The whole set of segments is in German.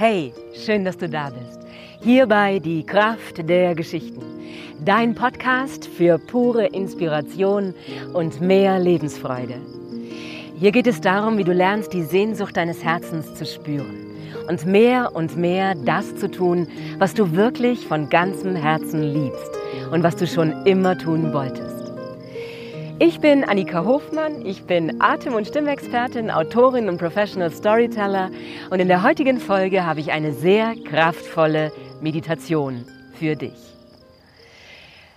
Hey, schön, dass du da bist. Hierbei die Kraft der Geschichten. Dein Podcast für pure Inspiration und mehr Lebensfreude. Hier geht es darum, wie du lernst, die Sehnsucht deines Herzens zu spüren und mehr und mehr das zu tun, was du wirklich von ganzem Herzen liebst und was du schon immer tun wolltest. Ich bin Annika Hofmann, ich bin Atem- und Stimmexpertin, Autorin und Professional Storyteller und in der heutigen Folge habe ich eine sehr kraftvolle Meditation für dich.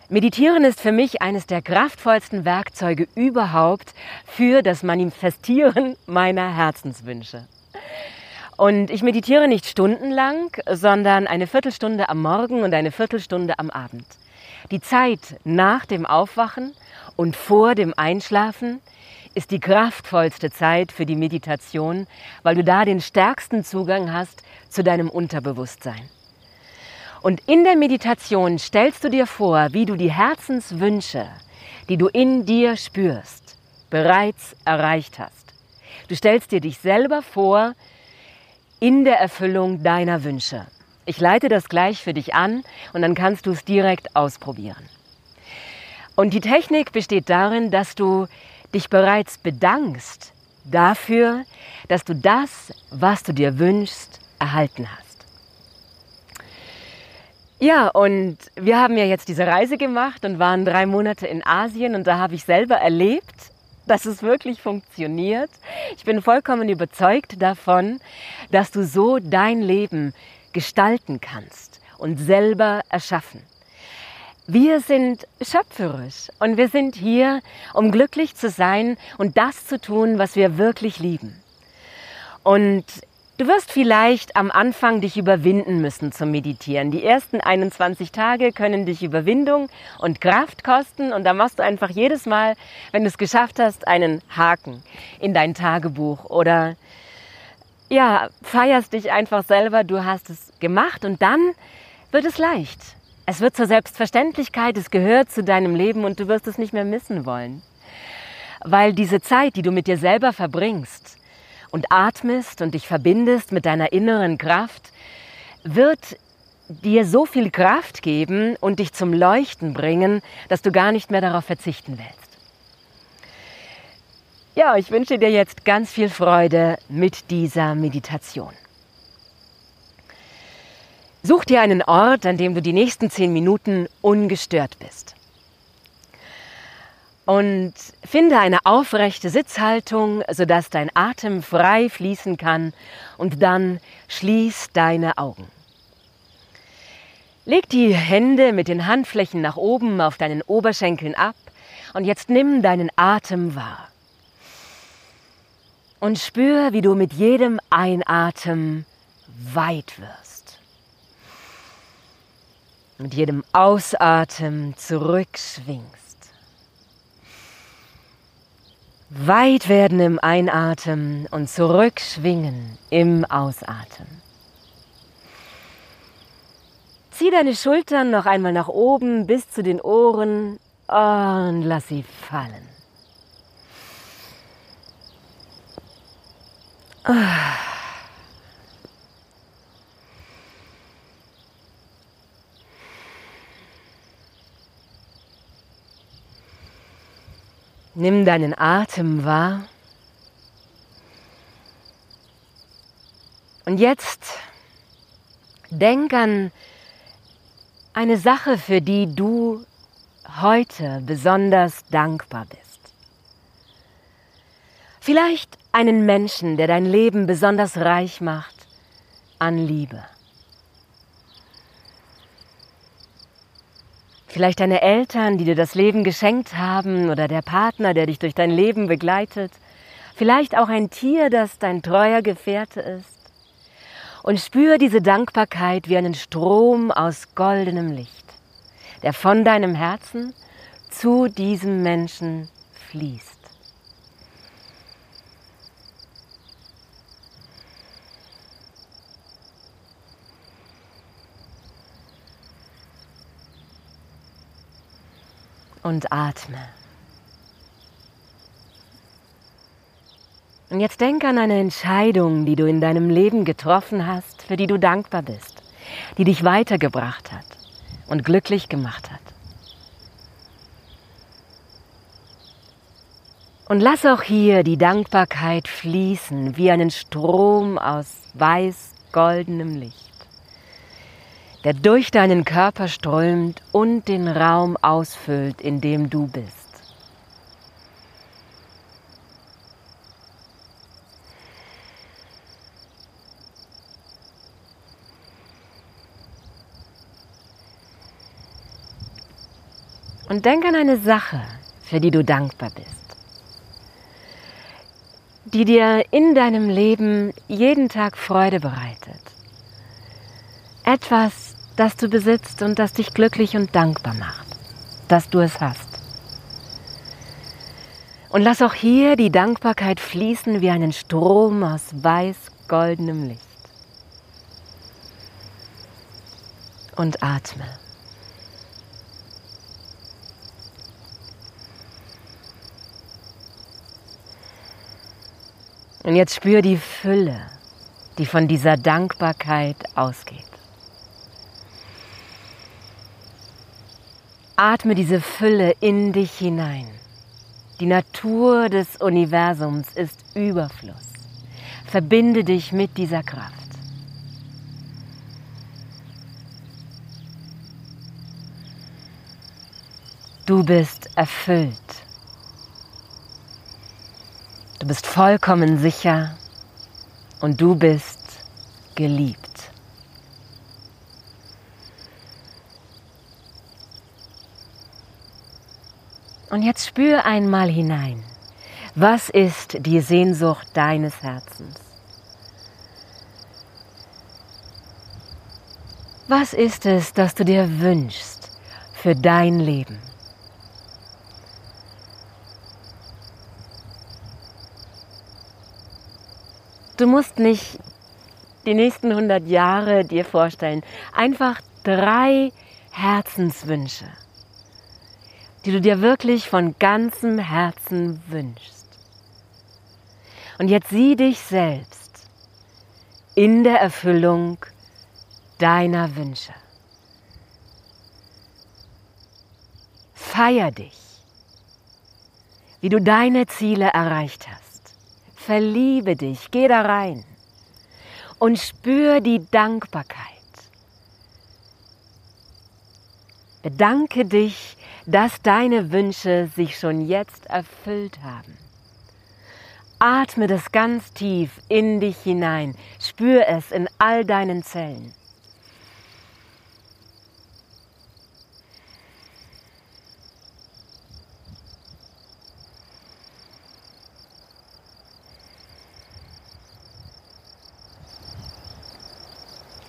Meditieren ist für mich eines der kraftvollsten Werkzeuge überhaupt für das Manifestieren meiner Herzenswünsche. Und ich meditiere nicht stundenlang, sondern eine Viertelstunde am Morgen und eine Viertelstunde am Abend. Die Zeit nach dem Aufwachen und vor dem Einschlafen ist die kraftvollste Zeit für die Meditation, weil du da den stärksten Zugang hast zu deinem Unterbewusstsein. Und in der Meditation stellst du dir vor, wie du die Herzenswünsche, die du in dir spürst, bereits erreicht hast. Du stellst dir dich selber vor in der Erfüllung deiner Wünsche. Ich leite das gleich für dich an und dann kannst du es direkt ausprobieren. Und die Technik besteht darin, dass du dich bereits bedankst dafür, dass du das, was du dir wünschst, erhalten hast. Ja, und wir haben ja jetzt diese Reise gemacht und waren drei Monate in Asien und da habe ich selber erlebt, dass es wirklich funktioniert. Ich bin vollkommen überzeugt davon, dass du so dein Leben gestalten kannst und selber erschaffen. Wir sind schöpferisch und wir sind hier, um glücklich zu sein und das zu tun, was wir wirklich lieben. Und du wirst vielleicht am Anfang dich überwinden müssen zum Meditieren. Die ersten 21 Tage können dich Überwindung und Kraft kosten und da machst du einfach jedes Mal, wenn du es geschafft hast, einen Haken in dein Tagebuch oder ja, feierst dich einfach selber, du hast es gemacht und dann wird es leicht. Es wird zur Selbstverständlichkeit, es gehört zu deinem Leben und du wirst es nicht mehr missen wollen. Weil diese Zeit, die du mit dir selber verbringst und atmest und dich verbindest mit deiner inneren Kraft, wird dir so viel Kraft geben und dich zum Leuchten bringen, dass du gar nicht mehr darauf verzichten willst. Ja, ich wünsche dir jetzt ganz viel Freude mit dieser Meditation. Such dir einen Ort, an dem du die nächsten zehn Minuten ungestört bist. Und finde eine aufrechte Sitzhaltung, sodass dein Atem frei fließen kann und dann schließ deine Augen. Leg die Hände mit den Handflächen nach oben auf deinen Oberschenkeln ab und jetzt nimm deinen Atem wahr. Und spür, wie du mit jedem Einatmen weit wirst mit jedem Ausatmen zurückschwingst. Weit werden im Einatmen und zurückschwingen im Ausatmen. Zieh deine Schultern noch einmal nach oben bis zu den Ohren und lass sie fallen. Nimm deinen Atem wahr. Und jetzt denk an eine Sache, für die du heute besonders dankbar bist. Vielleicht einen Menschen, der dein Leben besonders reich macht an Liebe. Vielleicht deine Eltern, die dir das Leben geschenkt haben oder der Partner, der dich durch dein Leben begleitet. Vielleicht auch ein Tier, das dein treuer Gefährte ist. Und spür diese Dankbarkeit wie einen Strom aus goldenem Licht, der von deinem Herzen zu diesem Menschen fließt. Und atme. Und jetzt denk an eine Entscheidung, die du in deinem Leben getroffen hast, für die du dankbar bist, die dich weitergebracht hat und glücklich gemacht hat. Und lass auch hier die Dankbarkeit fließen wie einen Strom aus weiß-goldenem Licht, der durch deinen Körper strömt und den Raum ausfüllt, in dem du bist. Und denk an eine Sache, für die du dankbar bist, die dir in deinem Leben jeden Tag Freude bereitet. Etwas, das du besitzt und das dich glücklich und dankbar macht, dass du es hast. Und lass auch hier die Dankbarkeit fließen wie einen Strom aus weiß-goldenem Licht. Und atme. Und jetzt spür die Fülle, die von dieser Dankbarkeit ausgeht. Atme diese Fülle in dich hinein. Die Natur des Universums ist Überfluss. Verbinde dich mit dieser Kraft. Du bist erfüllt Du bist vollkommen sicher und du bist geliebt. Und jetzt spür einmal hinein. Was ist die Sehnsucht deines Herzens? Was ist es, das du dir wünschst für dein Leben? Du musst nicht die nächsten 100 Jahre dir vorstellen. Einfach drei Herzenswünsche, die du dir wirklich von ganzem Herzen wünschst. Und jetzt sieh dich selbst in der Erfüllung deiner Wünsche. Feier dich, wie du deine Ziele erreicht hast. Verliebe dich, geh da rein und spür die Dankbarkeit. Bedanke dich, dass deine Wünsche sich schon jetzt erfüllt haben. Atme das ganz tief in dich hinein, spür es in all deinen Zellen.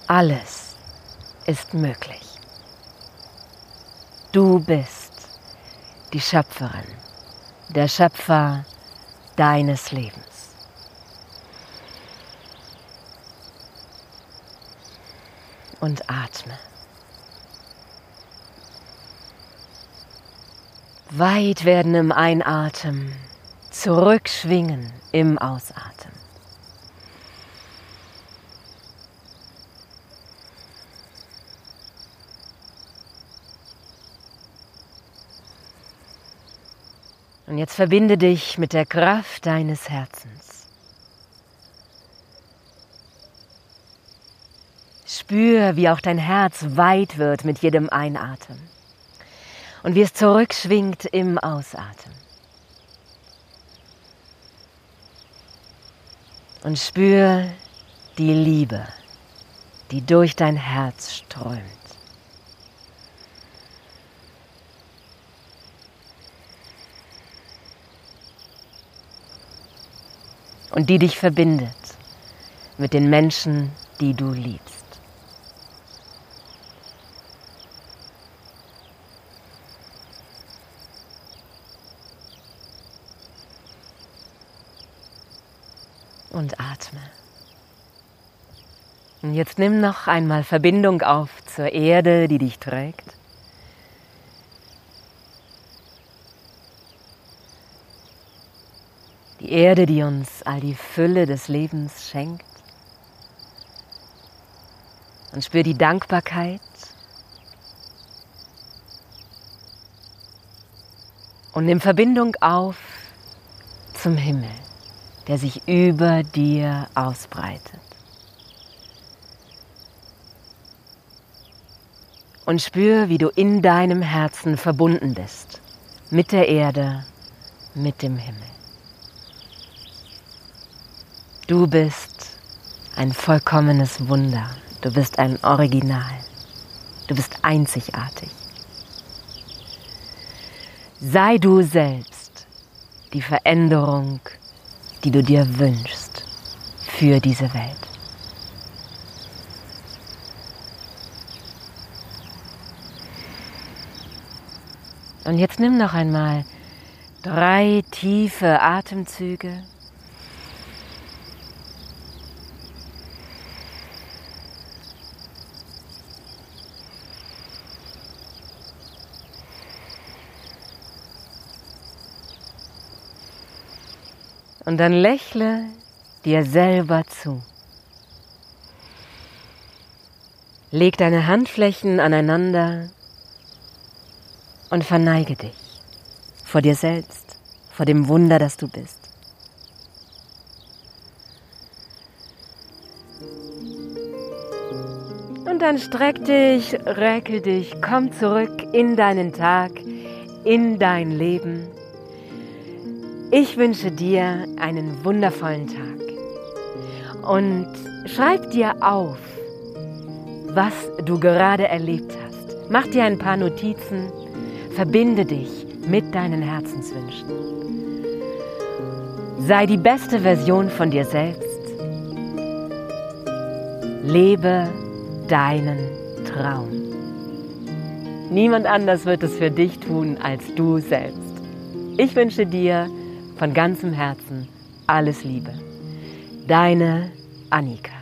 Alles ist möglich. Du bist die Schöpferin, der Schöpfer deines Lebens. Und atme. Weit werden im Einatmen, zurückschwingen im Ausatmen. Und jetzt verbinde dich mit der Kraft deines Herzens. Spür, wie auch dein Herz weit wird mit jedem Einatmen und wie es zurückschwingt im Ausatmen. Und spür die Liebe, die durch dein Herz strömt. Und die dich verbindet mit den Menschen, die du liebst. Und atme. Und jetzt nimm noch einmal Verbindung auf zur Erde, die dich trägt. Die Erde, die uns all die Fülle des Lebens schenkt. Und spür die Dankbarkeit und nimm Verbindung auf zum Himmel, der sich über dir ausbreitet. Und spür, wie du in deinem Herzen verbunden bist mit der Erde, mit dem Himmel. Du bist ein vollkommenes Wunder. Du bist ein Original. Du bist einzigartig. Sei du selbst die Veränderung, die du dir wünschst für diese Welt. Und jetzt nimm noch einmal drei tiefe Atemzüge. Und dann lächle dir selber zu. Leg deine Handflächen aneinander und verneige dich vor dir selbst, vor dem Wunder, das du bist. Und dann streck dich, recke dich, komm zurück in deinen Tag, in dein Leben. Ich wünsche dir einen wundervollen Tag und schreib dir auf, was du gerade erlebt hast. Mach dir ein paar Notizen, verbinde dich mit deinen Herzenswünschen. Sei die beste Version von dir selbst. Lebe deinen Traum. Niemand anders wird es für dich tun als du selbst. Ich wünsche dir von ganzem Herzen alles Liebe. Deine Annika.